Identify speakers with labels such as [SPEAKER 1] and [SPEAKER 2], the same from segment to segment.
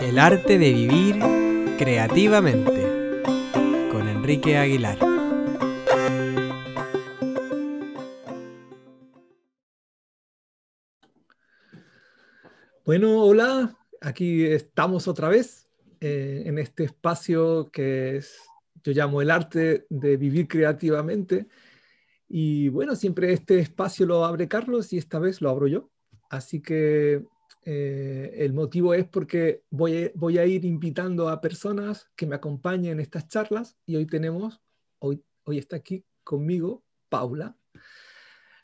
[SPEAKER 1] El arte de vivir creativamente con Enrique Aguilar.
[SPEAKER 2] Bueno, hola, aquí estamos otra vez eh, en este espacio que es, yo llamo el arte de vivir creativamente. Y bueno, siempre este espacio lo abre Carlos y esta vez lo abro yo. Así que eh, el motivo es porque voy a, ir invitando a personas que me acompañen en estas charlas y hoy tenemos, hoy, hoy está aquí conmigo Paula.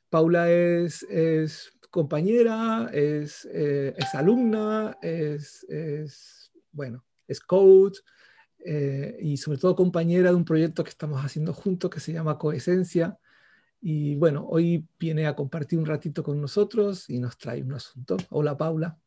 [SPEAKER 2] Paula es, es compañera, es, eh, es alumna, es, es, bueno, es coach eh, y sobre todo compañera de un proyecto que estamos haciendo juntos que se llama Coesencia. Y bueno, hoy viene a compartir un ratito con nosotros y nos trae un asunto. Hola Paula.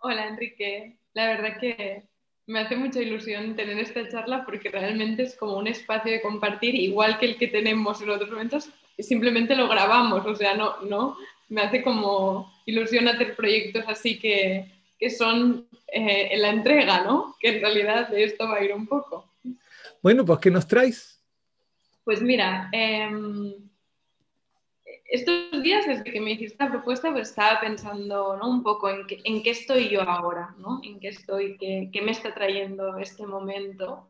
[SPEAKER 3] Hola Enrique. La verdad que me hace mucha ilusión tener esta charla porque realmente es como un espacio de compartir, igual que el que tenemos en otros momentos, simplemente lo grabamos, o sea, no, no, me hace como ilusión hacer proyectos así que, que son eh, en la entrega, ¿no? Que en realidad de esto va a ir un poco.
[SPEAKER 2] Bueno, pues ¿qué nos traes?
[SPEAKER 3] Pues mira, em, estos días desde que me hiciste la propuesta, pues estaba pensando ¿no? un poco en, en qué estoy yo ahora, ¿no? En qué estoy, qué, qué me está trayendo este momento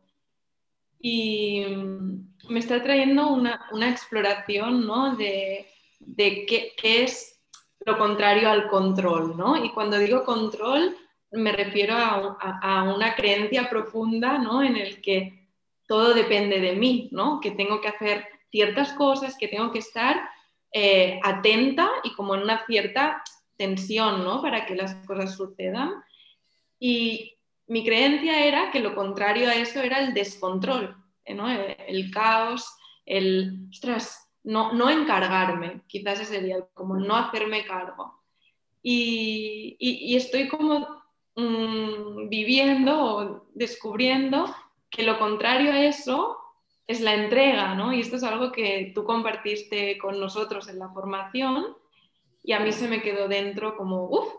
[SPEAKER 3] y mm, me está trayendo una, una exploración ¿no? de, de qué, es lo contrario al control, ¿no? Y cuando digo control, me refiero a, una creencia profunda, ¿no? En el que todo depende de mí, ¿no? Que tengo que hacer ciertas cosas, que tengo que estar eh, atenta y como en una cierta tensión, ¿no? Para que las cosas sucedan. Y mi creencia era que lo contrario a eso era el descontrol, ¿no? el, el caos, el, ostras, no, encargarme, quizás ese sería como no hacerme cargo. Y, estoy como mm, viviendo o descubriendo que lo contrario a eso es la entrega, ¿no? Y esto es algo que tú compartiste con nosotros en la formación y a mí se me quedó dentro como, uff,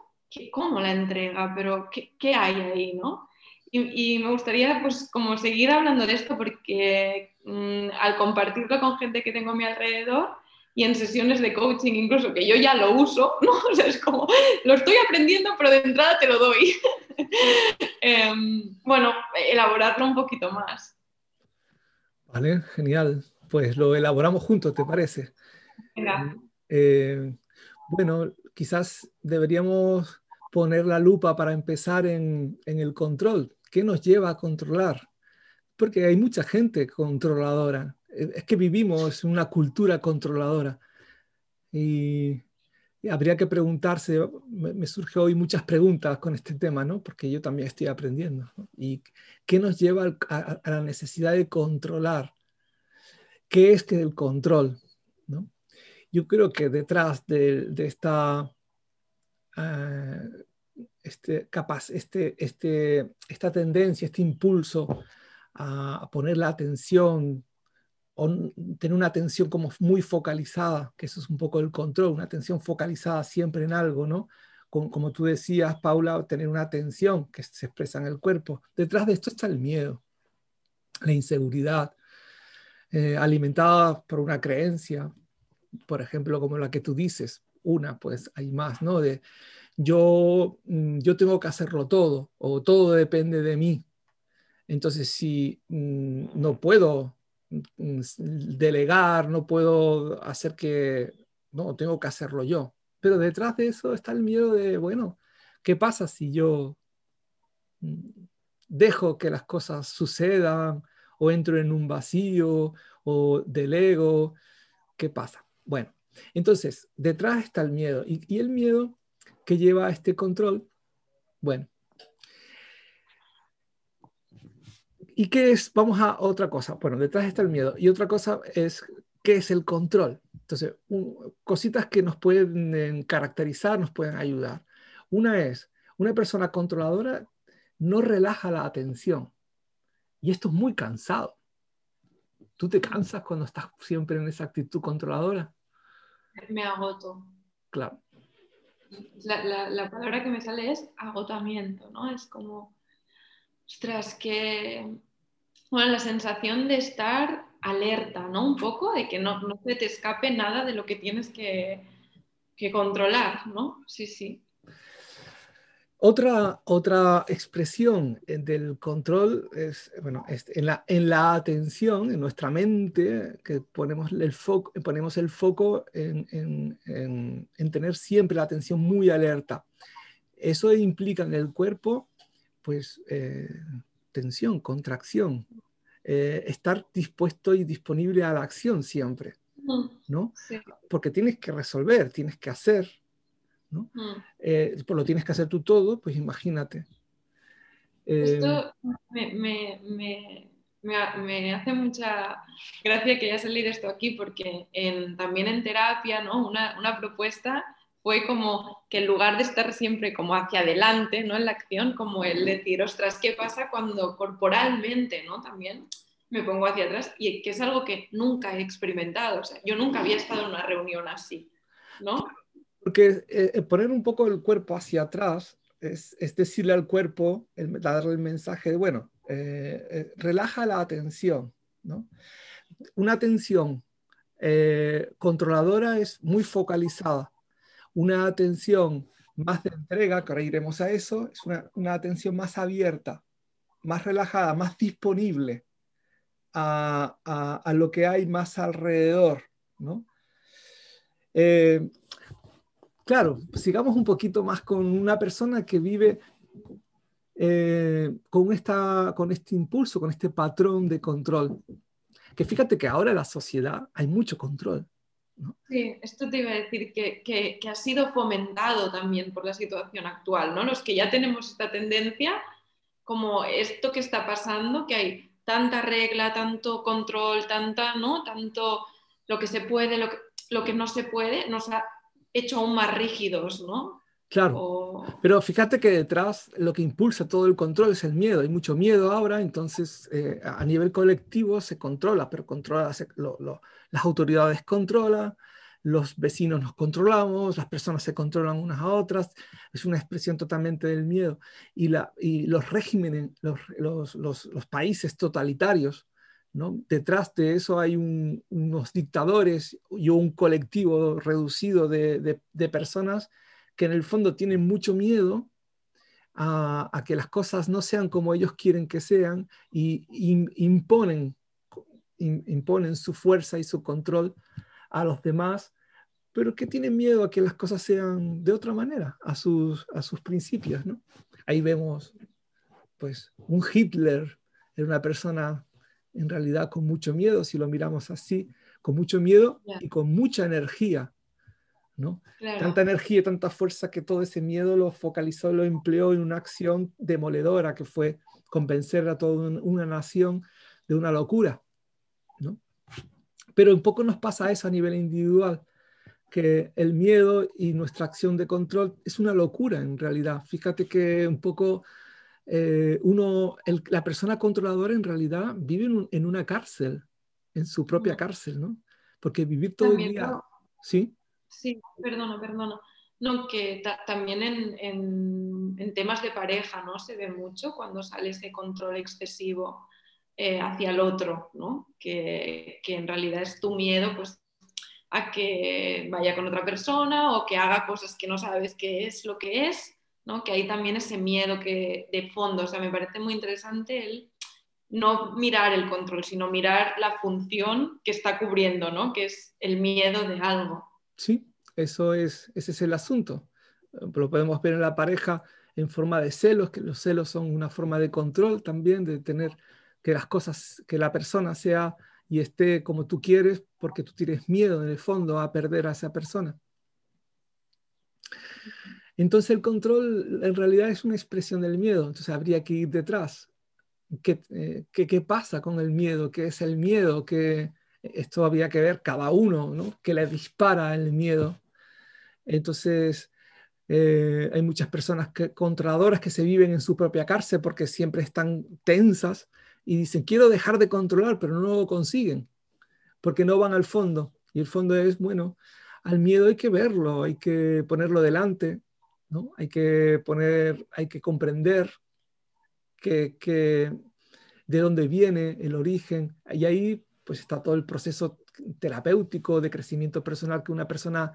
[SPEAKER 3] ¿cómo la entrega? Pero ¿qué, hay ahí, no? Y, me gustaría pues como seguir hablando de esto porque mm, al compartirlo con gente que tengo a mi alrededor y en sesiones de coaching incluso que yo ya lo uso, ¿no? O sea, es como, lo estoy aprendiendo pero de entrada te lo doy. Em, bueno, elaborarlo un poquito más.
[SPEAKER 2] Vale, genial. Pues lo elaboramos juntos, ¿te parece?
[SPEAKER 3] Venga.
[SPEAKER 2] Eh, bueno, quizás deberíamos poner la lupa para empezar en, en el control. ¿Qué nos lleva a controlar? Porque hay mucha gente controladora. Es que vivimos en una cultura controladora. Y, habría que preguntarse, me, surge hoy muchas preguntas con este tema, ¿no? Porque yo también estoy aprendiendo. ¿Y qué nos lleva a, la necesidad de controlar? ¿Qué es que el control? ¿no? Yo creo que detrás de, esta eh, este, capaz, este, este, esta tendencia, este impulso a, poner la atención, o tener una atención como muy focalizada, que eso es un poco el control, una atención focalizada siempre en algo, ¿no? Como, como tú decías, Paula, tener una atención que se expresa en el cuerpo. Detrás de esto está el miedo, la inseguridad, eh, alimentada por una creencia, por ejemplo, como la que tú dices, una, pues hay más, ¿no? De, yo, mm, yo tengo que hacerlo todo o todo depende de mí. Entonces, si mm, no puedo delegar, no puedo hacer que, no, tengo que hacerlo yo. Pero detrás de eso está el miedo de, bueno, ¿qué pasa si yo dejo que las cosas sucedan o entro en un vacío o delego? ¿Qué pasa? Bueno, entonces, detrás está el miedo. Y, y el miedo que lleva a este control? Bueno. ¿Y qué es? Vamos a otra cosa. Bueno, detrás está el miedo. Y otra cosa es, ¿qué es el control? Entonces, cositas que nos pueden caracterizar, nos pueden ayudar. Una es, una persona controladora no relaja la atención. Y esto es muy cansado. ¿Tú te cansas cuando estás siempre en esa actitud controladora?
[SPEAKER 3] Me agoto.
[SPEAKER 2] Claro.
[SPEAKER 3] la, palabra que me sale es agotamiento, ¿no? Es como, ostras, que, bueno, la sensación de estar alerta, ¿no? Un poco, de que no, no se te escape nada de lo que tienes que, que controlar, ¿no? Sí, sí.
[SPEAKER 2] Otra, otra expresión eh, del control es, bueno, en, la, en la atención, en nuestra mente, que ponemos el foco, ponemos el foco en, en, tener siempre la atención muy alerta. Eso implica en el cuerpo, pues, eh, tensión, contracción, eh, estar dispuesto y disponible a la acción siempre, ¿no? Porque tienes que resolver, tienes que hacer, ¿no? Mm. Eh, pues lo tienes que hacer tú todo, pues imagínate.
[SPEAKER 3] Esto eh, me, me, me, hace mucha gracia que haya salido esto aquí, porque también en terapia, ¿no? Una, una, propuesta fue como que en lugar de estar siempre como hacia adelante, ¿no? En la acción, como el decir, ostras, ¿qué pasa cuando corporalmente, ¿no? También me pongo hacia atrás y que es algo que nunca he experimentado. O sea, yo nunca había estado en una reunión así, ¿no?
[SPEAKER 2] Porque eh, eh, poner un poco el cuerpo hacia atrás es, decirle al cuerpo, darle el mensaje de, bueno, eh, relaja la atención, ¿no? Una atención controladora es muy focalizada. Una atención más de entrega, que ahora iremos a eso, es una, una atención más abierta, más relajada, más disponible a, a, lo que hay más alrededor, ¿no? claro, sigamos un poquito más con una persona que vive eh, con, esta, con este impulso, con este patrón de control. Que fíjate que ahora en la sociedad hay mucho control.
[SPEAKER 3] Sí, esto te iba a decir que, que, ha sido fomentado también por la situación actual, ¿no? Los que ya tenemos esta tendencia, como esto que está pasando, que hay tanta regla, tanto control, tanta, ¿no? Tanto lo que se puede, lo que, lo que no se puede, nos ha hecho aún más rígidos, ¿no?
[SPEAKER 2] Claro. Pero fíjate que detrás lo que impulsa todo el control es el miedo. Hay mucho miedo ahora, entonces eh, a nivel colectivo se controla, pero controla, las autoridades controlan, los vecinos nos controlamos, las personas se controlan unas a otras. Es una expresión totalmente del miedo. Y, la, y los regímenes, los, los, los países totalitarios Detrás de eso hay unos dictadores y un colectivo reducido de, personas que en el fondo tienen mucho miedo a, que las cosas no sean como ellos quieren que sean y, imponen, imponen su fuerza y su control a los demás, pero que tienen miedo a que las cosas sean de otra manera, a sus, a sus principios. Ahí vemos pues, un Hitler, era una persona en realidad con mucho miedo, si lo miramos así, con mucho miedo y con mucha energía. ¿no? Tanta energía y tanta fuerza que todo ese miedo lo focalizó, lo empleó en una acción demoledora que fue convencer a toda una nación de una locura. ¿No? Pero un poco nos pasa eso a nivel individual, que el miedo y nuestra acción de control es una locura en realidad. Fíjate que un poco eh, uno, la persona controladora en realidad vive en, una cárcel, en su propia cárcel, ¿no? Porque vivir todo el día... ¿Sí?
[SPEAKER 3] Sí, perdona, perdona. No, que también en, en, temas de pareja, ¿no? Se ve mucho cuando sale ese control excesivo eh, hacia el otro, ¿no? Que, que, en realidad es tu miedo, pues, a que vaya con otra persona o que haga cosas que no sabes qué es lo que es que hay también ese miedo que, de fondo. O sea, me parece muy interesante el no mirar el control, sino mirar la función que está cubriendo, ¿no? que es el miedo de algo.
[SPEAKER 2] Sí, eso es, ese es el asunto. Lo podemos ver en la pareja en forma de celos, que los celos son una forma de control también, de tener que las cosas, que la persona sea y esté como tú quieres, porque tú tienes miedo en el fondo a perder a esa persona. Entonces el control en realidad es una expresión del miedo, entonces habría que ir detrás. ¿Qué, eh, qué, pasa con el miedo? ¿Qué es el miedo? que esto habría que ver cada uno, ¿no? Que le dispara el miedo. Entonces eh, hay muchas personas que, controladoras que se viven en su propia cárcel porque siempre están tensas y dicen, quiero dejar de controlar, pero no lo consiguen porque no van al fondo. Y el fondo es, bueno, al miedo hay que verlo, hay que ponerlo delante, ¿no? Hay que poner, hay que comprender que, que de dónde viene el origen. Y ahí pues está todo el proceso terapéutico de crecimiento personal que una persona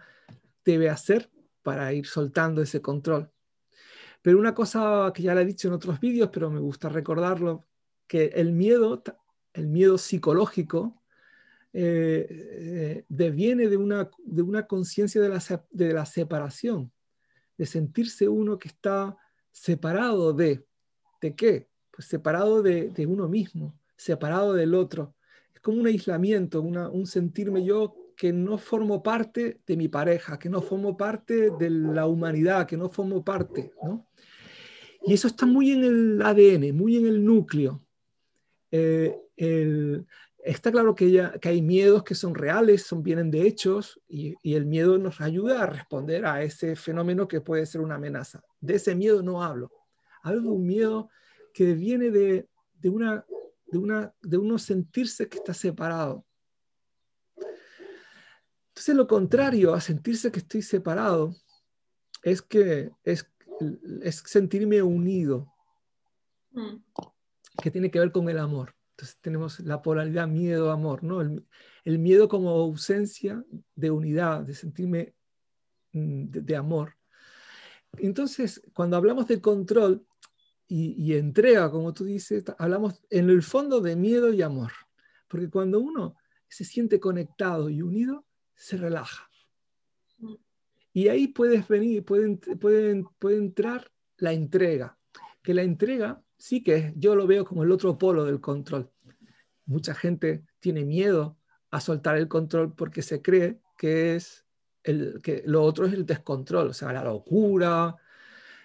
[SPEAKER 2] debe hacer para ir soltando ese control. Pero una cosa que ya le he dicho en otros vídeos, pero me gusta recordarlo, que el miedo, el miedo psicológico, eh, eh, deviene de una, de una conciencia de la, de la separación, de sentirse uno que está separado de, ¿de qué? Pues separado de, de uno mismo, separado del otro. Es como un aislamiento, una, un sentirme yo que no formo parte de mi pareja, que no formo parte de la humanidad, que no formo parte, ¿no? Y eso está muy en el ADN, muy en el núcleo. Eh, está claro que, que hay miedos que son reales, son, vienen de hechos, y, y, el miedo nos ayuda a responder a ese fenómeno que puede ser una amenaza. De ese miedo no hablo. Hablo de un miedo que viene de, de, una, de, una, de uno sentirse que está separado, entonces lo contrario a sentirse que estoy separado es que es, es sentirme unido, mm. Que tiene que ver con el amor. Entonces tenemos la polaridad miedo-amor, ¿no? El, miedo como ausencia de unidad, de sentirme mm, de, amor. Entonces, cuando hablamos de control y, entrega, como tú dices, hablamos en el fondo de miedo y amor. Porque cuando uno se siente conectado y unido, se relaja. Y ahí puedes venir, puede, puede, puede entrar la entrega, que la entrega sí que yo lo veo como el otro polo del control. Mucha gente tiene miedo a soltar el control porque se cree que es el, que lo otro es el descontrol, o sea, la locura,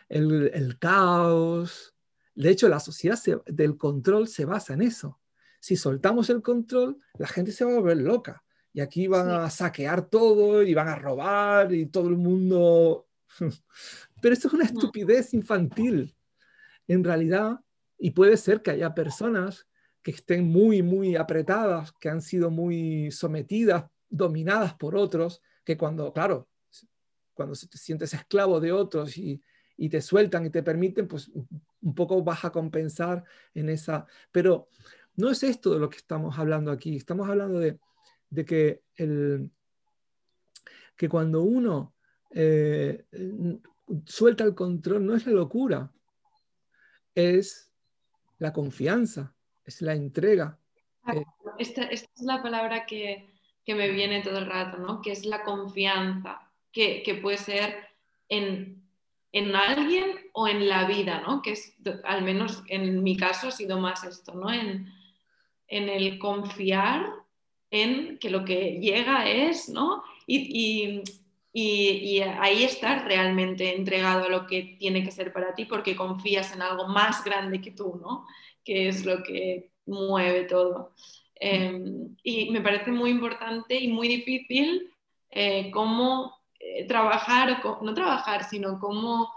[SPEAKER 2] el, el caos. De hecho, la sociedad del control se basa en eso. Si soltamos el control, la gente se va a volver loca y aquí van a saquear todo y van a robar y todo el mundo... Pero esto es una estupidez infantil, en realidad, y puede ser que haya personas que estén muy, muy apretadas, que han sido muy sometidas, dominadas por otros, que cuando, claro, cuando te sientes esclavo de otros y, y te sueltan y te permiten, pues un poco vas a compensar en esa... Pero no es esto de lo que estamos hablando aquí, estamos hablando de de que, el, que cuando uno eh, suelta el control no es la locura, es la confianza, es la entrega.
[SPEAKER 3] Eh, esta, es la palabra que, me viene todo el rato, ¿no? que es la confianza, que, puede ser en, en, alguien o en la vida, ¿no? que es, al menos en mi caso ha sido más esto, ¿no? en, en el confiar en que lo que llega es, ¿no? Y, ahí estás realmente entregado a lo que tiene que ser para ti porque confías en algo más grande que tú, ¿no? Que es lo que mueve todo. Em, y me parece muy importante y muy difícil eh, cómo eh, trabajar, no trabajar, sino cómo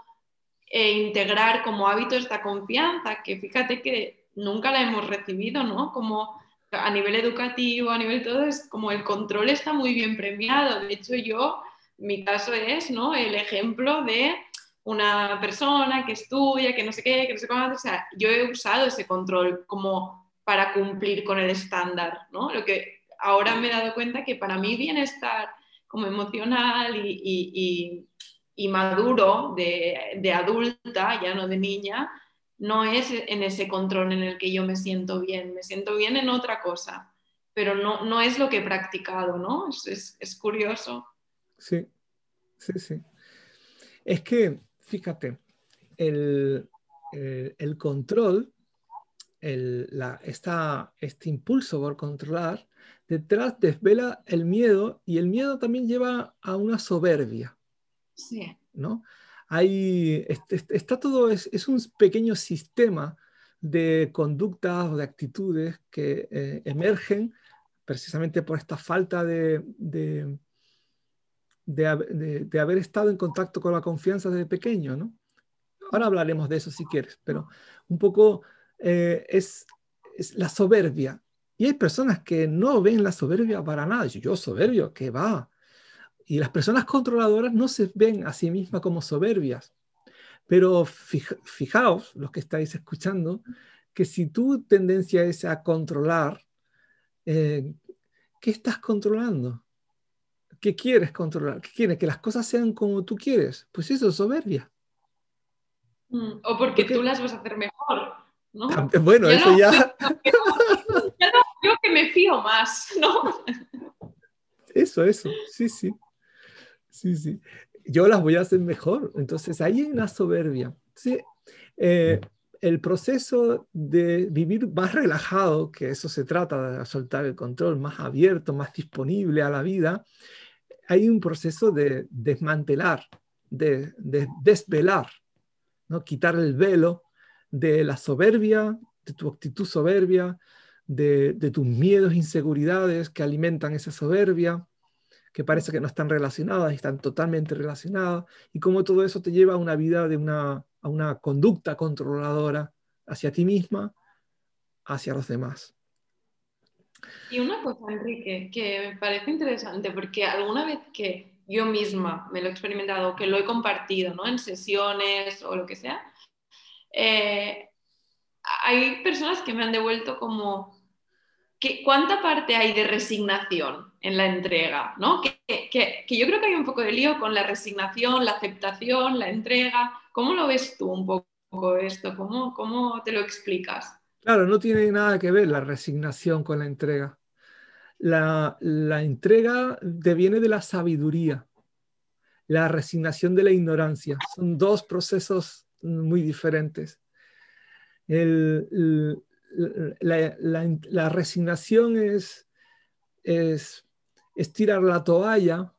[SPEAKER 3] eh, integrar como hábito esta confianza, que fíjate que nunca la hemos recibido, ¿no? Como a nivel educativo, a nivel todo, es como el control está muy bien premiado. De hecho, yo, mi caso es ¿no? el ejemplo de una persona que estudia, que no sé qué, que no sé cuánto. O sea, yo he usado ese control como para cumplir con el estándar, ¿no? Lo que ahora me he dado cuenta que para mí bienestar como emocional y, y, maduro de, de adulta, ya no de niña, no es en ese control en el que yo me siento bien, me siento bien en otra cosa, pero no, no es lo que he practicado, ¿no? Es, curioso.
[SPEAKER 2] Sí, sí, sí. Es que, fíjate, el, control, la, este impulso por controlar, detrás desvela el miedo y el miedo también lleva a una soberbia. Sí. ¿no? hay, está todo, es, un pequeño sistema de conductas o de actitudes que eh, emergen precisamente por esta falta de, de, de, haber estado en contacto con la confianza desde pequeño, ¿no? Ahora hablaremos de eso si quieres, pero un poco eh, es, es, la soberbia. Y hay personas que no ven la soberbia para nada. Yo, yo soberbio, ¿qué va? Y las personas controladoras no se ven a sí mismas como soberbias. Pero fijaos, los que estáis escuchando, que si tu tendencia es a controlar, eh, ¿qué estás controlando? ¿Qué quieres controlar? ¿Qué quieres? ¿Que las cosas sean como tú quieres? Pues eso es soberbia.
[SPEAKER 3] Mm, o porque, tú las vas a hacer mejor, ¿no?
[SPEAKER 2] Bueno, eso ya...
[SPEAKER 3] Ya no creo que me fío más, ¿no?
[SPEAKER 2] Eso, eso, sí, sí. Sí, sí. Yo las voy a hacer mejor. Entonces, ahí hay una soberbia. Sí, eh, el proceso de vivir más relajado, que eso se trata de soltar el control, más abierto, más disponible a la vida, hay un proceso de desmantelar, de, desvelar, ¿no? quitar el velo de la soberbia, de tu actitud soberbia, de, tus miedos, inseguridades que alimentan esa soberbia, que parece que no están relacionadas están totalmente relacionadas, y cómo todo eso te lleva a una vida de a una conducta controladora hacia ti misma, hacia los demás.
[SPEAKER 3] Y una cosa, Enrique, que me parece interesante, porque alguna vez que yo misma me lo he experimentado, que lo he compartido ¿no? en sesiones o lo que sea, eh, hay personas que me han devuelto como, que, ¿cuánta parte hay de resignación en la entrega? ¿no? Que, que, que yo creo que hay un poco de lío con la resignación, la aceptación, la entrega, ¿Cómo lo ves tú un poco esto? ¿Cómo, cómo te lo explicas?
[SPEAKER 2] Claro, no tiene nada que ver la resignación con la entrega. La, entrega deviene de la sabiduría, la resignación de la ignorancia. Son dos procesos muy diferentes. La, resignación es, es, es tirar la toalla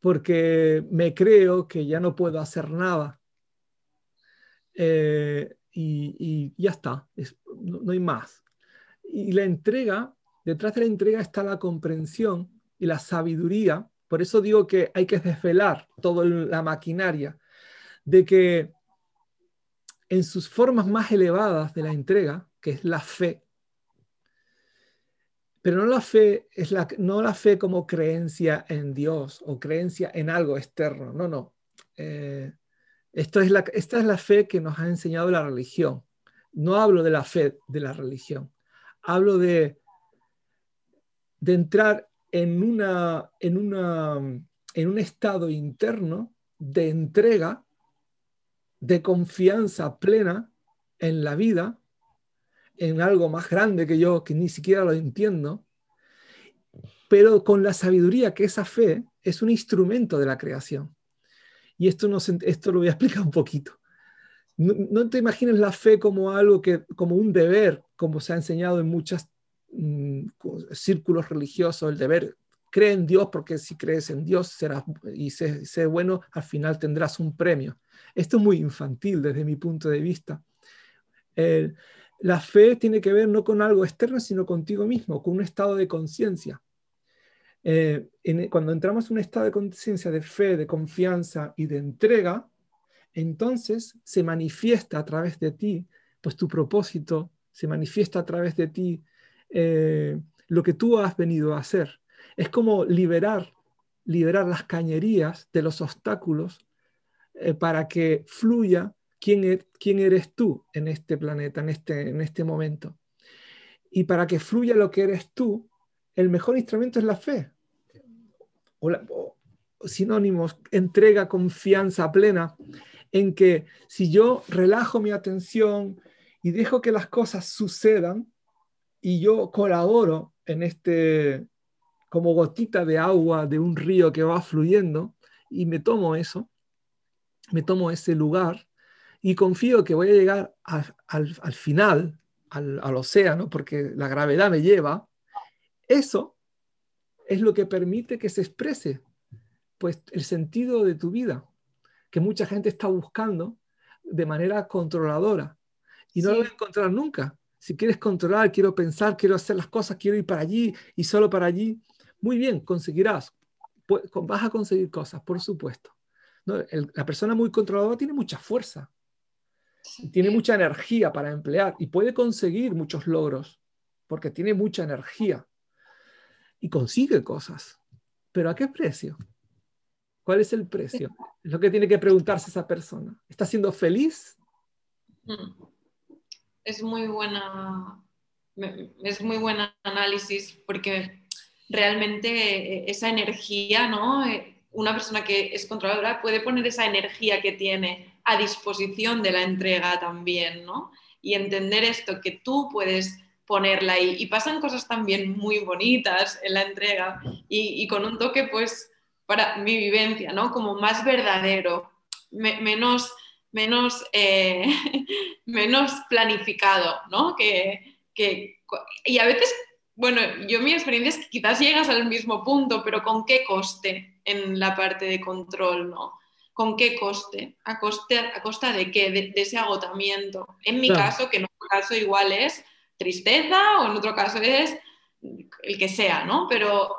[SPEAKER 2] porque me creo que ya no puedo hacer nada. Eh, y, ya está, no, hay más. Y la entrega, detrás de la entrega está la comprensión y la sabiduría. Por eso digo que hay que desvelar toda la maquinaria de que en sus formas más elevadas de la entrega, que es la fe, pero no la fe es la, no la fe como creencia en Dios o creencia en algo externo. No, no. Eh, esta es la fe que nos ha enseñado la religión. No hablo de la fe de la religión. Hablo de, de entrar en, una, en, una, en un estado interno de entrega, de confianza plena en la vida en algo más grande que yo, que ni siquiera lo entiendo, pero con la sabiduría que esa fe es un instrumento de la creación. Y esto, no, esto lo voy a explicar un poquito. No, te imagines la fe como algo que, como un deber, como se ha enseñado en muchos mm, círculos religiosos, el deber, cree en Dios porque si crees en Dios serás, y sé, bueno, al final tendrás un premio. Esto es muy infantil desde mi punto de vista. La fe tiene que ver no con algo externo, sino contigo mismo, con un estado de conciencia. Eh, cuando entramos en un estado de conciencia, de fe, de confianza y de entrega, entonces se manifiesta a través de ti, pues tu propósito, se manifiesta a través de ti eh, lo que tú has venido a hacer. Es como liberar, liberar las cañerías de los obstáculos eh, para que fluya Er, quién, eres tú en este planeta, en este, en este momento. Y para que fluya lo que eres tú, el mejor instrumento es la fe. Sinónimos, entrega, confianza plena en que si yo relajo mi atención y dejo que las cosas sucedan y yo colaboro en este, como gotita de agua de un río que va fluyendo y me tomo eso, me tomo ese lugar, y confío que voy a llegar al, final, al, océano, porque la gravedad me lleva, eso es lo que permite que se exprese pues, el sentido de tu vida, que mucha gente está buscando de manera controladora. Y no lo voy a encontrar nunca. Si quieres controlar, quiero pensar, quiero hacer las cosas, quiero ir para allí y solo para allí, muy bien, conseguirás. Vas a conseguir cosas, por supuesto. la persona muy controladora tiene mucha fuerza, tiene mucha energía para emplear y puede conseguir muchos logros porque tiene mucha energía y consigue cosas. pero ¿a qué precio? ¿Cuál es el precio? Es lo que tiene que preguntarse esa persona. ¿Está siendo feliz?
[SPEAKER 3] Mm. Es muy buena, es muy buen análisis porque realmente eh, esa energía, ¿no? Eh, una persona que es controladora puede poner esa energía que tiene a disposición de la entrega también, ¿no? Y entender esto, que tú puedes ponerla ahí. Y pasan cosas también muy bonitas en la entrega y, con un toque, pues, para mi vivencia, ¿no? Como más verdadero, menos, menos, eh, menos planificado, ¿no? Que, que, y a veces, bueno, yo mi experiencia es que quizás llegas al mismo punto, pero ¿con qué coste en la parte de control, ¿no? ¿Con qué coste? ¿A, coste, a costa de qué? De, ese agotamiento. En mi caso, que otro caso igual es tristeza o en otro caso es el que sea, ¿no? Pero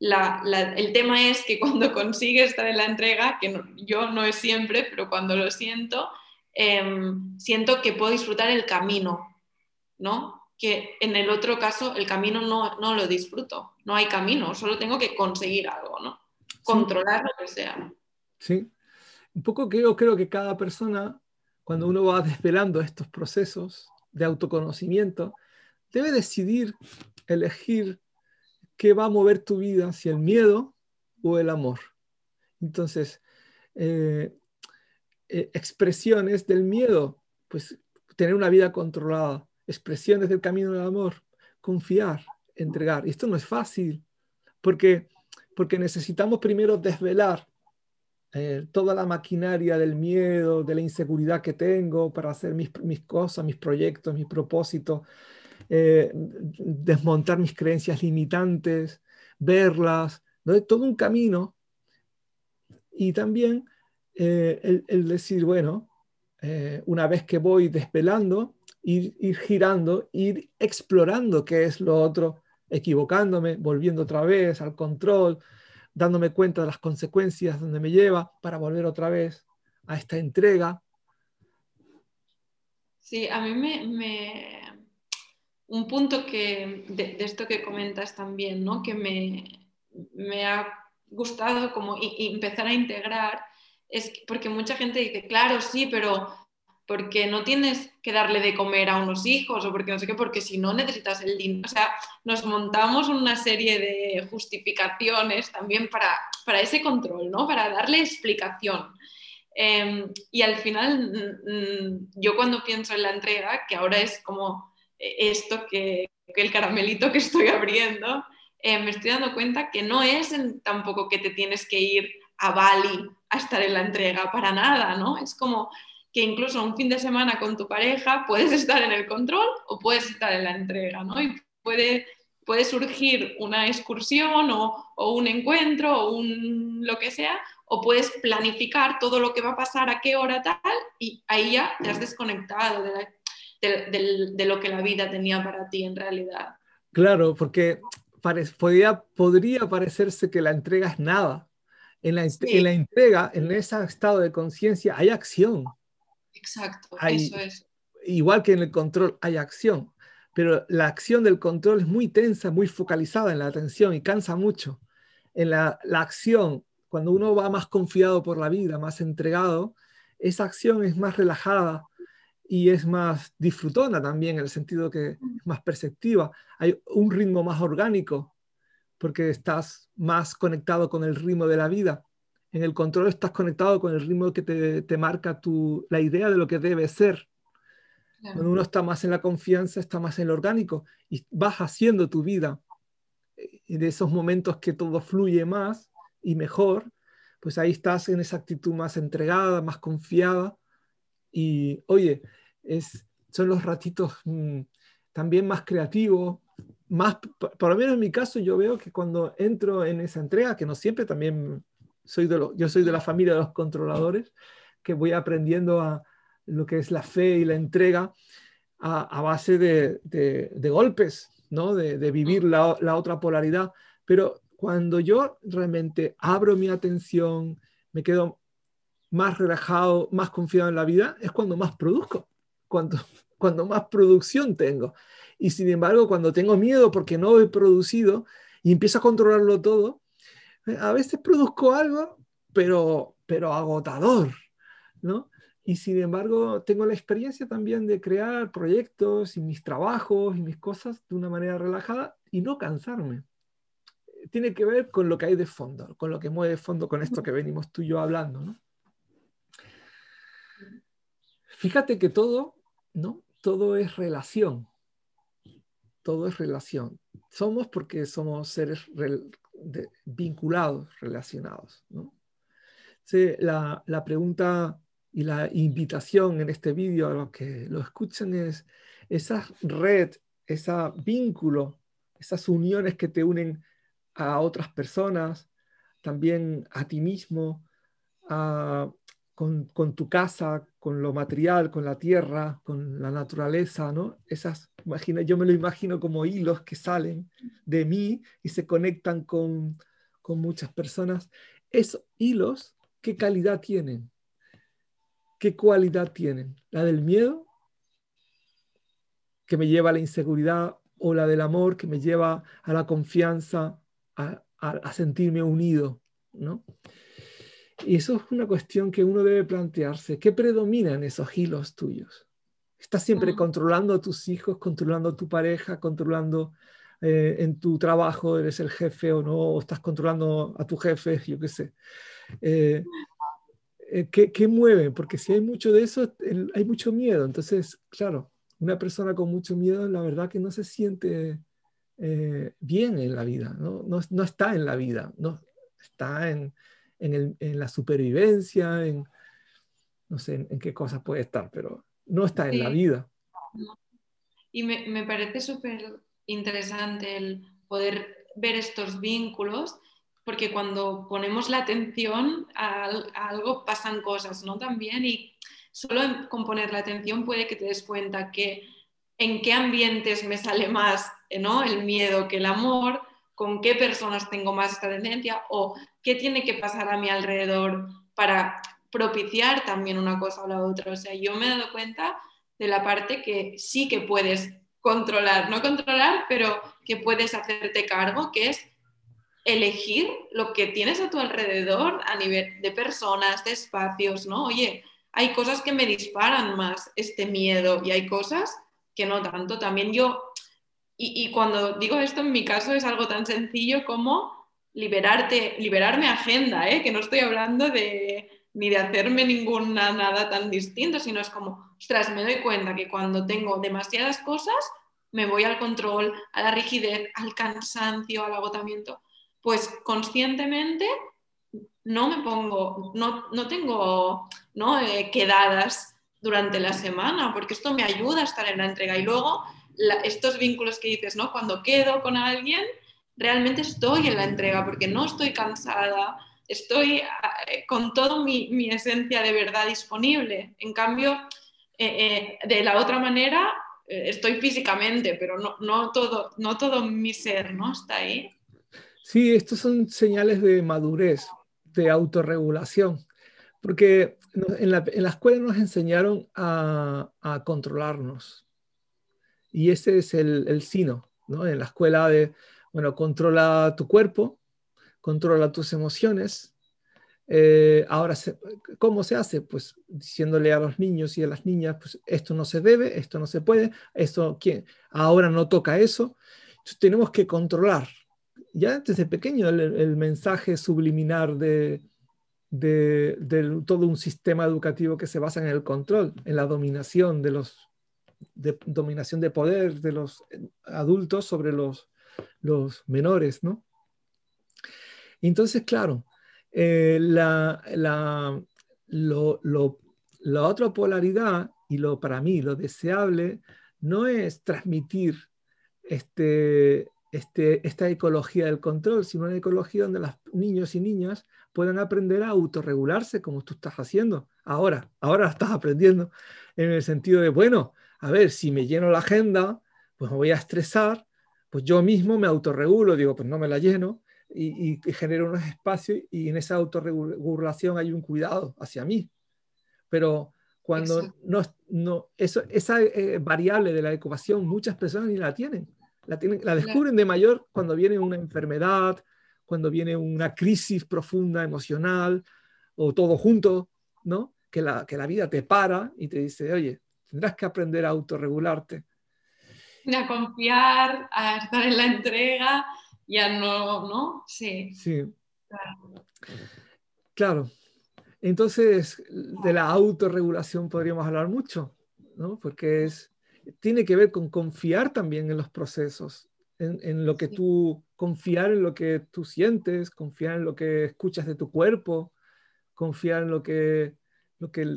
[SPEAKER 3] el tema es que cuando consigues estar en la entrega, que yo no es siempre, pero cuando lo siento, em, siento que puedo disfrutar el camino, ¿no? Que en el otro caso el camino no, no lo disfruto, no hay camino, solo tengo que conseguir algo, ¿no? Controlar lo que sea.
[SPEAKER 2] Sí, un poco que yo creo que cada persona cuando uno va desvelando estos procesos de autoconocimiento, debe decidir, elegir qué va a mover tu vida, si el miedo o el amor. Entonces, eh, eh, expresiones del miedo, pues tener una vida controlada, expresiones del camino del amor, confiar, entregar. Y esto no es fácil, porque, porque necesitamos primero desvelar eh, toda la maquinaria del miedo, de la inseguridad que tengo para hacer mis, cosas, mis proyectos, mis propósitos, eh, desmontar mis creencias limitantes, verlas, ¿no? todo un camino. Y también eh, el, decir, bueno, una vez que voy desvelando, ir, ir girando, ir explorando qué es lo otro, equivocándome, volviendo otra vez al control, dándome cuenta de las consecuencias donde me lleva para volver otra vez a esta entrega.
[SPEAKER 3] Sí, a mí me... Un punto que, de, esto que comentas también, ¿no? que me, me ha gustado como empezar a integrar, es porque mucha gente dice, claro, sí, pero porque no tienes que darle de comer a unos hijos o porque no sé qué, porque si no necesitas el dinero. O sea, nos montamos una serie de justificaciones también para, para ese control, ¿no? Para darle explicación. Em, y al final, mm, mm, yo cuando pienso en la entrega, que ahora es como esto que, que el caramelito que estoy abriendo, eh, me estoy dando cuenta que no es tampoco que te tienes que ir a Bali a estar en la entrega, para nada, ¿no? Es como que incluso un fin de semana con tu pareja puedes estar en el control o puedes estar en la entrega, ¿no? Y puede, puede surgir una excursión o, un encuentro o un lo que sea, o puedes planificar todo lo que va a pasar, a qué hora tal, y ahí ya te has desconectado de, lo que la vida tenía para ti en realidad.
[SPEAKER 2] Claro, porque podría, podría parecerse que la entrega es nada. En la, en la entrega, en ese estado de conciencia, hay acción.
[SPEAKER 3] Exacto, eso es.
[SPEAKER 2] Igual que en el control hay acción, pero la acción del control es muy tensa, muy focalizada en la atención y cansa mucho. En la, acción, cuando uno va más confiado por la vida, más entregado, esa acción es más relajada y es más disfrutona también, en el sentido que es más perceptiva. Hay un ritmo más orgánico porque estás más conectado con el ritmo de la vida en el control estás conectado con el ritmo que te, marca tu, la idea de lo que debe ser. Cuando uno está más en la confianza, está más en lo orgánico y vas haciendo tu vida. De esos momentos que todo fluye más y mejor, pues ahí estás en esa actitud más entregada, más confiada. Y oye, es, son los ratitos mm, también más creativos, más, por lo menos en mi caso, yo veo que cuando entro en esa entrega, que no siempre también soy de yo soy de la familia de los controladores, que voy aprendiendo a lo que es la fe y la entrega a, base de, golpes, ¿no? de, de vivir la, la, otra polaridad. Pero cuando yo realmente abro mi atención, me quedo más relajado, más confiado en la vida, es cuando más produzco, cuando, cuando más producción tengo. Y sin embargo, cuando tengo miedo porque no he producido, y empiezo a controlarlo todo, a veces produzco algo, pero, pero agotador, ¿no? Y sin embargo, tengo la experiencia también de crear proyectos y mis trabajos y mis cosas de una manera relajada y no cansarme. Tiene que ver con lo que hay de fondo, con lo que mueve de fondo con esto que venimos tú y yo hablando, ¿no? Fíjate que todo, ¿no? Todo es relación. Todo es relación. Somos porque somos seres vinculados, relacionados, ¿no? la, la pregunta y la invitación en este vídeo a los que lo escuchen es esa red, ese vínculo, esas uniones que te unen a otras personas, también a ti mismo, con, con, tu casa, con lo material, con la tierra, con la naturaleza, ¿no? Esas, imagina, yo me lo imagino como hilos que salen de mí y se conectan con, con muchas personas. Esos hilos, ¿qué calidad tienen? ¿qué cualidad tienen? ¿La del miedo, que me lleva a la inseguridad, o la del amor, que me lleva a la confianza, a, sentirme unido? ¿no? Y eso es una cuestión que uno debe plantearse. ¿Qué predomina en esos hilos tuyos? ¿Estás siempre controlando a tus hijos, controlando a tu pareja, controlando eh, en tu trabajo, eres el jefe o no, o estás controlando a tu jefe, yo qué sé. Eh, eh, ¿qué, mueve? Porque si hay mucho de eso, hay mucho miedo. Entonces, claro, una persona con mucho miedo, la verdad que no se siente eh, bien en la vida, ¿no? No, está en la vida, no, está en, la supervivencia, en no sé en, qué cosas puede estar, pero no está en la vida.
[SPEAKER 3] Y me, me parece súper interesante el poder ver estos vínculos porque cuando ponemos la atención a, algo pasan cosas, ¿no? También y solo con poner la atención puede que te des cuenta que en qué ambientes me sale más ¿no? el miedo que el amor, con qué personas tengo más esta tendencia o qué tiene que pasar a mi alrededor para propiciar también una cosa o la otra. O sea, yo me he dado cuenta de la parte que sí que puedes controlar, no controlar, pero que puedes hacerte cargo, que es elegir lo que tienes a tu alrededor a nivel de personas, de espacios, ¿no? Oye, hay cosas que me disparan más este miedo y hay cosas que no tanto. También yo, y, cuando digo esto en mi caso es algo tan sencillo como liberarte, liberarme agenda, ¿eh? que no estoy hablando de ni de hacerme ninguna nada tan distinto, sino es como, ostras, me doy cuenta que cuando tengo demasiadas cosas, me voy al control, a la rigidez, al cansancio, al agotamiento pues conscientemente no me pongo, no, no tengo ¿no? Eh, quedadas durante la semana, porque esto me ayuda a estar en la entrega. Y luego estos vínculos que dices, ¿no? Cuando quedo con alguien, realmente estoy en la entrega, porque no estoy cansada, estoy eh, con toda mi, esencia de verdad disponible. En cambio, eh, de la otra manera, estoy físicamente, pero no, no, todo, no todo mi ser ¿no? está ahí.
[SPEAKER 2] Sí, estos son señales de madurez, de autorregulación, porque en la, escuela nos enseñaron a, controlarnos. Y ese es el, el sino, ¿no? En la escuela de, bueno, controla tu cuerpo, controla tus emociones. Eh, ahora, ¿cómo se hace? Pues diciéndole a los niños y a las niñas, pues esto no se debe, esto no se puede, esto, ¿quién? Ahora no toca eso. Tenemos que controlar, ya desde pequeño el, mensaje subliminar de, de, todo un sistema educativo que se basa en el control, en la dominación de los de dominación de poder de los adultos sobre los, los menores, ¿no? Entonces, claro, eh, la, la, la otra polaridad y lo para mí lo deseable no es transmitir este, este, esta ecología del control, sino una ecología donde los niños y niñas puedan aprender a autorregularse como tú estás haciendo. Ahora, ahora estás aprendiendo en el sentido de, bueno, a ver, si me lleno la agenda, pues me voy a estresar, pues yo mismo me autorregulo, digo, pues no me la lleno y, genero unos espacios y en esa autorregulación hay un cuidado hacia mí. Pero cuando no, no, eso, esa eh, variable de la ecuación muchas personas ni la tienen La, la descubren de mayor cuando viene una enfermedad, cuando viene una crisis profunda emocional o todo junto, ¿no? Que la, que la vida te para y te dice, oye, tendrás que aprender a autorregularte.
[SPEAKER 3] A confiar, a estar en la entrega, ya no, ¿no? Sí.
[SPEAKER 2] Sí. Claro. claro. Entonces, de la autorregulación podríamos hablar mucho, ¿no? Porque es, tiene que ver con confiar también en los procesos, en, lo que tú, confiar en lo que tú sientes, confiar en lo que escuchas de tu cuerpo, confiar en lo que, lo que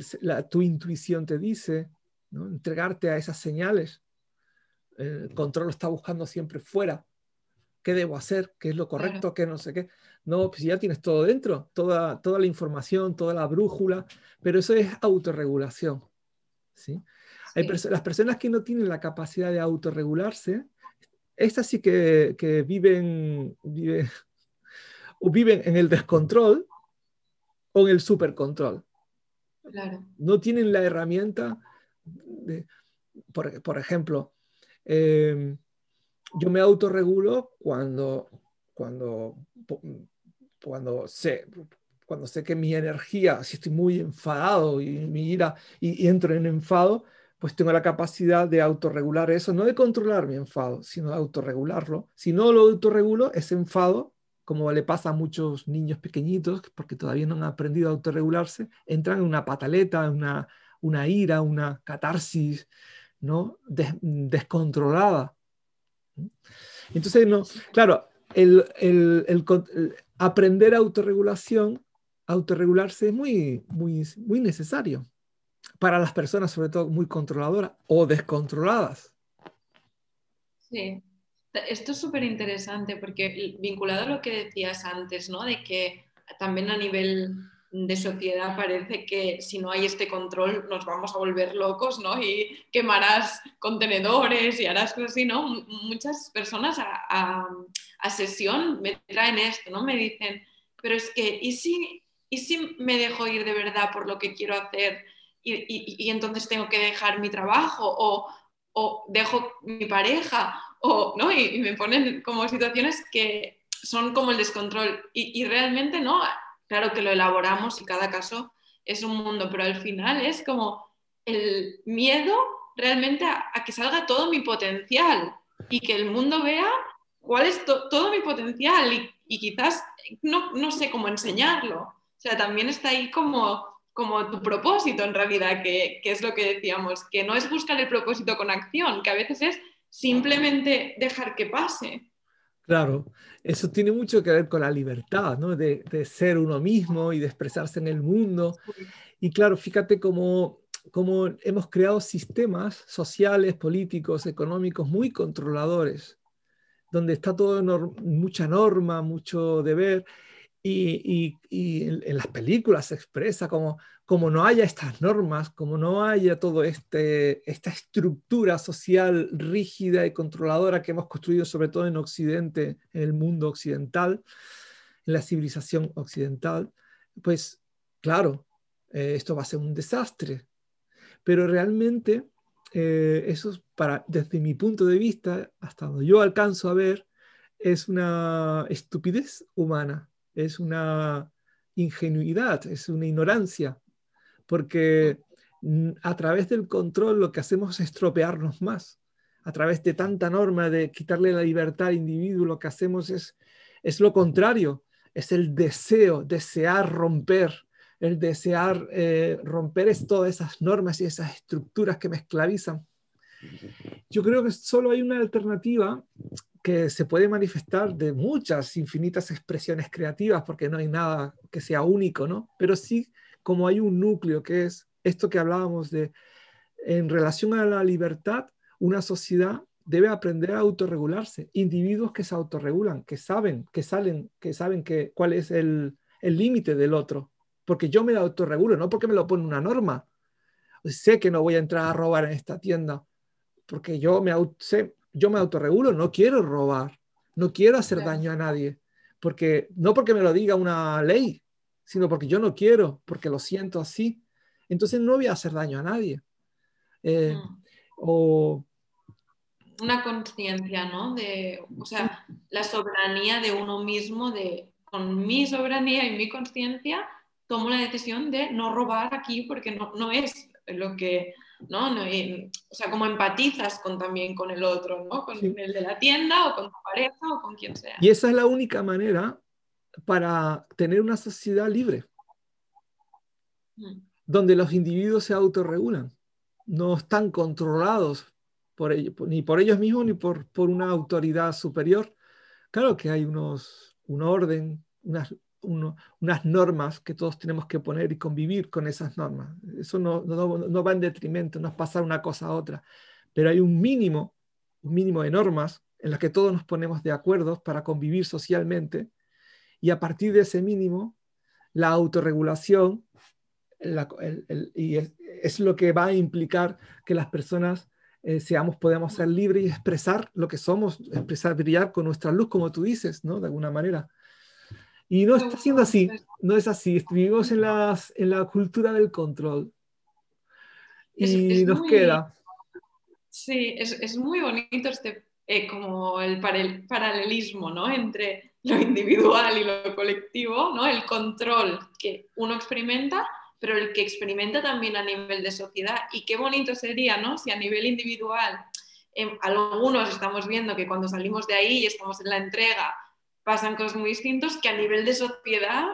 [SPEAKER 2] tu intuición te dice, ¿no? entregarte a esas señales. El control está buscando siempre fuera. ¿Qué debo hacer? ¿Qué es lo correcto? ¿Qué no sé qué? No, pues ya tienes todo dentro, toda, toda la información, toda la brújula, pero eso es autorregulación. ¿sí? Hay las personas que no tienen la capacidad de autorregularse, estas sí que, que viven, viven, o viven en el descontrol o en el supercontrol.
[SPEAKER 3] Claro.
[SPEAKER 2] No tienen la herramienta, por, ejemplo, eh, yo me autorregulo cuando, cuando cuando sé, cuando sé que mi energía, si estoy muy enfadado y mi ira y, entro en enfado, pues tengo la capacidad de autorregular eso, no de controlar mi enfado, sino de autorregularlo. Si no lo autorregulo, ese enfado, como le pasa a muchos niños pequeñitos, porque todavía no han aprendido a autorregularse, entran en una pataleta, una, una ira, una catarsis, ¿no? descontrolada. Entonces, no, claro, el, el, el, aprender autorregulación, autorregularse es muy, muy, muy necesario para las personas, sobre todo muy controladoras o descontroladas.
[SPEAKER 3] Sí, esto es súper interesante porque vinculado a lo que decías antes, ¿no? De que también a nivel de sociedad parece que si no hay este control nos vamos a volver locos, ¿no? Y quemarás contenedores y harás cosas así, ¿no? muchas personas a, sesión me traen esto, ¿no? Me dicen, pero es que, ¿y si, y si me dejo ir de verdad por lo que quiero hacer y, entonces tengo que dejar mi trabajo o, o dejo mi pareja o, ¿no? Y, me ponen como situaciones que son como el descontrol y, y realmente, ¿no? Claro que lo elaboramos y cada caso es un mundo, pero al final es como el miedo realmente a, que salga todo mi potencial y que el mundo vea cuál es todo mi potencial y, quizás no, no, sé cómo enseñarlo. O sea, también está ahí como, como tu propósito en realidad, que, que es lo que decíamos, que no es buscar el propósito con acción, que a veces es simplemente dejar que pase.
[SPEAKER 2] Claro, eso tiene mucho que ver con la libertad, ¿no? De, ser uno mismo y de expresarse en el mundo. Y claro, fíjate cómo, cómo hemos creado sistemas sociales, políticos, económicos muy controladores, donde está todo mucha norma, mucho deber, y, en, las películas se expresa como, como no haya estas normas, como no haya toda este, esta estructura social rígida y controladora que hemos construido sobre todo en Occidente, en el mundo occidental, en la civilización occidental, pues claro, eh, esto va a ser un desastre. Pero realmente eh, eso para, desde mi punto de vista, hasta donde yo alcanzo a ver, es una estupidez humana es una ingenuidad, es una ignorancia, porque a través del control lo que hacemos es estropearnos más. A través de tanta norma de quitarle la libertad al individuo, lo que hacemos es, es lo contrario, es el deseo, desear romper, el desear eh, romper es todas esas normas y esas estructuras que me esclavizan. Yo creo que solo hay una alternativa que se puede manifestar de muchas infinitas expresiones creativas, porque no hay nada que sea único, ¿no? Pero sí como hay un núcleo que es esto que hablábamos de, en relación a la libertad, una sociedad debe aprender a autorregularse. Individuos que se autorregulan, que saben, que salen, que saben que, cuál es el límite del otro. Porque yo me autorregulo, no porque me lo pone una norma. Sé que no voy a entrar a robar en esta tienda, porque yo me sé, yo me autorregulo, no quiero robar, no quiero hacer daño a nadie, porque no porque me lo diga una ley, sino porque yo no quiero, porque lo siento así. Entonces no voy a hacer daño a nadie. Eh, o
[SPEAKER 3] una conciencia, ¿no? De, o sea, la soberanía de uno mismo, de con mi soberanía y mi conciencia, tomo la decisión de no robar aquí porque no, no es lo que, ¿no? o sea, como empatizas con, también con el otro, ¿no? Con el de la tienda o con tu pareja o con quien sea.
[SPEAKER 2] Y esa es la única manera para tener una sociedad libre, mm. donde los individuos se autorregulan, no están controlados por ellos, ni por ellos mismos ni por, por una autoridad superior. Claro que hay unos, un orden, unas, unas normas que todos tenemos que poner y convivir con esas normas. Eso no, no, no, va en detrimento, no es pasar una cosa a otra, pero hay un mínimo, un mínimo de normas en las que todos nos ponemos de acuerdo para convivir socialmente y a partir de ese mínimo, la autorregulación y es, lo que va a implicar que las personas eh, seamos, podamos ser libres y expresar lo que somos, expresar, brillar con nuestra luz, como tú dices, ¿no? De alguna manera. Y no está siendo así, no es así. Vivimos en, las, en la cultura del control. Y nos queda.
[SPEAKER 3] Sí, es, es, muy bonito este, eh, como el paralelismo, ¿no? Entre lo individual y lo colectivo, ¿no? El control que uno experimenta, pero el que experimenta también a nivel de sociedad. Y qué bonito sería, ¿no? Si a nivel individual, em, algunos estamos viendo que cuando salimos de ahí y estamos en la entrega, pasan cosas muy distintas, que a nivel de sociedad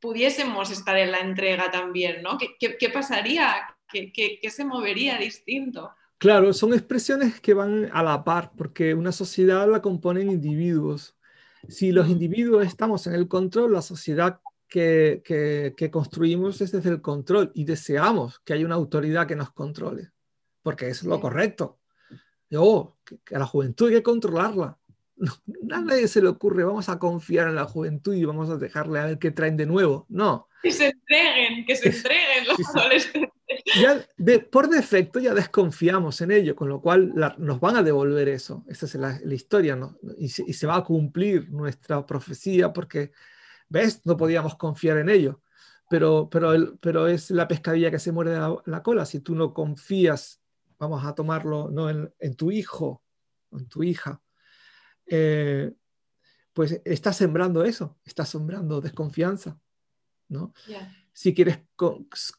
[SPEAKER 3] pudiésemos estar en la entrega también, ¿no? ¿Qué, qué, pasaría? ¿Qué, ¿Qué, se movería distinto?
[SPEAKER 2] Claro, son expresiones que van a la par, porque una sociedad la componen individuos. Si los individuos estamos en el control, la sociedad que, que, construimos es desde el control y deseamos que haya una autoridad que nos controle, porque es lo correcto. Yo, que a la juventud hay que controlarla, a nadie se le ocurre, vamos a confiar en la juventud y vamos a dejarle a ver qué traen de nuevo. No.
[SPEAKER 3] Que se entreguen, que se entreguen los adolescentes.
[SPEAKER 2] Ya por defecto ya desconfiamos en ello, con lo cual nos van a devolver eso. Esa es la, historia, ¿no? Y se, va a cumplir nuestra profecía porque, ¿ves? No podíamos confiar en ello. Pero, pero, pero es la pescadilla que se muere la, la cola. Si tú no confías, vamos a tomarlo ¿no? en, en tu hijo, en tu hija, eh, pues está sembrando eso, está sembrando desconfianza, ¿no? Si quieres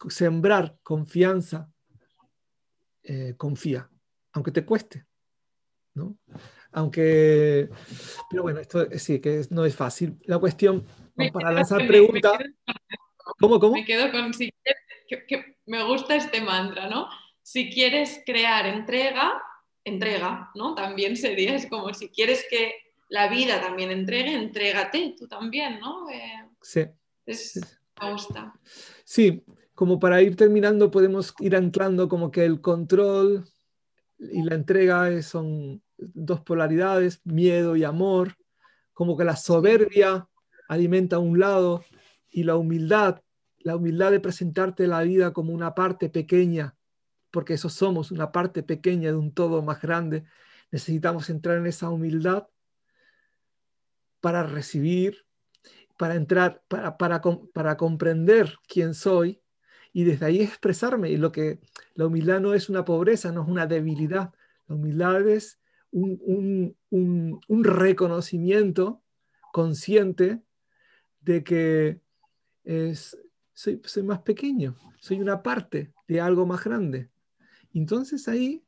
[SPEAKER 2] sembrar confianza, eh, confía, aunque te cueste, ¿no? Aunque, pero bueno, esto sí, que no es fácil. La cuestión, para lanzar preguntas,
[SPEAKER 3] ¿cómo, cómo? Me quedo con, si que me gusta este mantra, ¿no? Si quieres crear entrega, entrega, ¿no? También sería, es como si quieres que la vida también entregue, entrégate tú también, ¿no? Eh,
[SPEAKER 2] sí.
[SPEAKER 3] me gusta.
[SPEAKER 2] Sí, como para ir terminando podemos ir anclando como que el control y la entrega son dos polaridades, miedo y amor, como que la soberbia alimenta un lado y la humildad, la humildad de presentarte la vida como una parte pequeña porque eso somos, una parte pequeña de un todo más grande. Necesitamos entrar en esa humildad para recibir, para entrar, para, para, para comprender quién soy y desde ahí expresarme. Y lo que la humildad no es una pobreza, no es una debilidad. La humildad es un, un, un, reconocimiento consciente de que es, soy, soy, más pequeño, soy una parte de algo más grande. Entonces ahí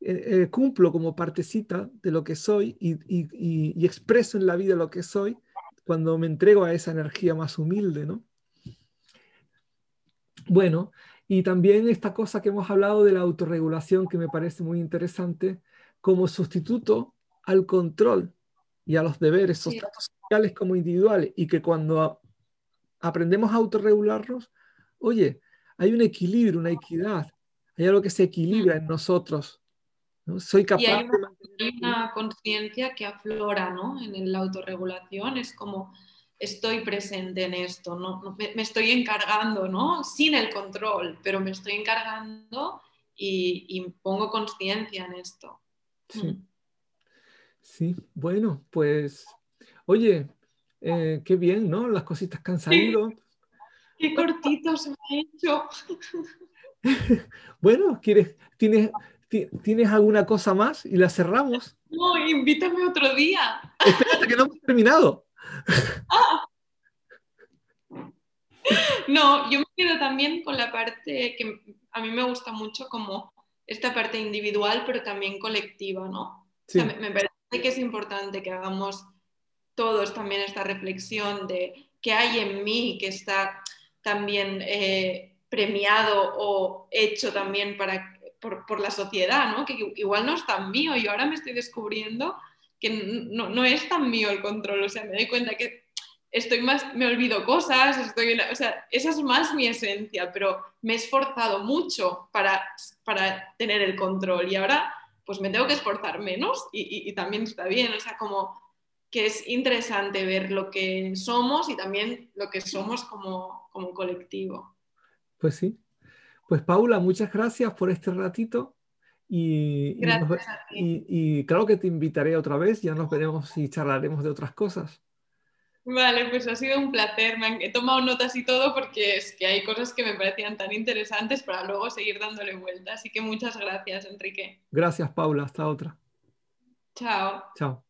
[SPEAKER 2] eh, eh, cumplo como partecita de lo que soy y, expreso en la vida lo que soy cuando me entrego a esa energía más humilde, ¿no? Bueno, y también esta cosa que hemos hablado de la autorregulación que me parece muy interesante como sustituto al control y a los deberes, sociales como individuales, y que cuando aprendemos a autorregularnos, oye, hay un equilibrio, una equidad, hay algo que se equilibra en nosotros. ¿no? Soy capaz
[SPEAKER 3] y hay una, conciencia que aflora ¿no? en la autorregulación, es como estoy presente en esto, ¿no? Me, estoy encargando, ¿no? Sin el control, pero me estoy encargando y, pongo conciencia en esto.
[SPEAKER 2] Sí. Mm. sí, bueno, pues, oye, eh, qué bien, ¿no? Las cositas que han salido.
[SPEAKER 3] Qué cortito se me ha hecho.
[SPEAKER 2] bueno, ¿quieres, tienes, ¿Tienes alguna cosa más y la cerramos?
[SPEAKER 3] No, invítame otro día.
[SPEAKER 2] Espérate que no hemos terminado. Ah.
[SPEAKER 3] No, yo me quedo también con la parte que a mí me gusta mucho como esta parte individual, pero también colectiva, ¿no? me, parece que es importante que hagamos todos también esta reflexión de qué hay en mí que está también eh, premiado o hecho también para, por, la sociedad, ¿no? Que igual no es tan mío y ahora me estoy descubriendo que no, no es tan mío el control, o sea, me doy cuenta que estoy más, me olvido cosas, estoy, o sea, esa es más mi esencia, pero me he esforzado mucho para, para tener el control y ahora pues me tengo que esforzar menos y, y, también está bien, o sea, como que es interesante ver lo que somos y también lo que somos como, como colectivo.
[SPEAKER 2] Pues sí. Pues Paula, muchas gracias por este ratito. Y, y, y, claro que te invitaré otra vez, ya nos veremos y charlaremos de otras cosas.
[SPEAKER 3] Vale, pues ha sido un placer. Me he tomado notas y todo porque es que hay cosas que me parecían tan interesantes para luego seguir dándole vuelta. Así que muchas gracias, Enrique.
[SPEAKER 2] Gracias, Paula. Hasta otra.
[SPEAKER 3] Chao.
[SPEAKER 2] Chao.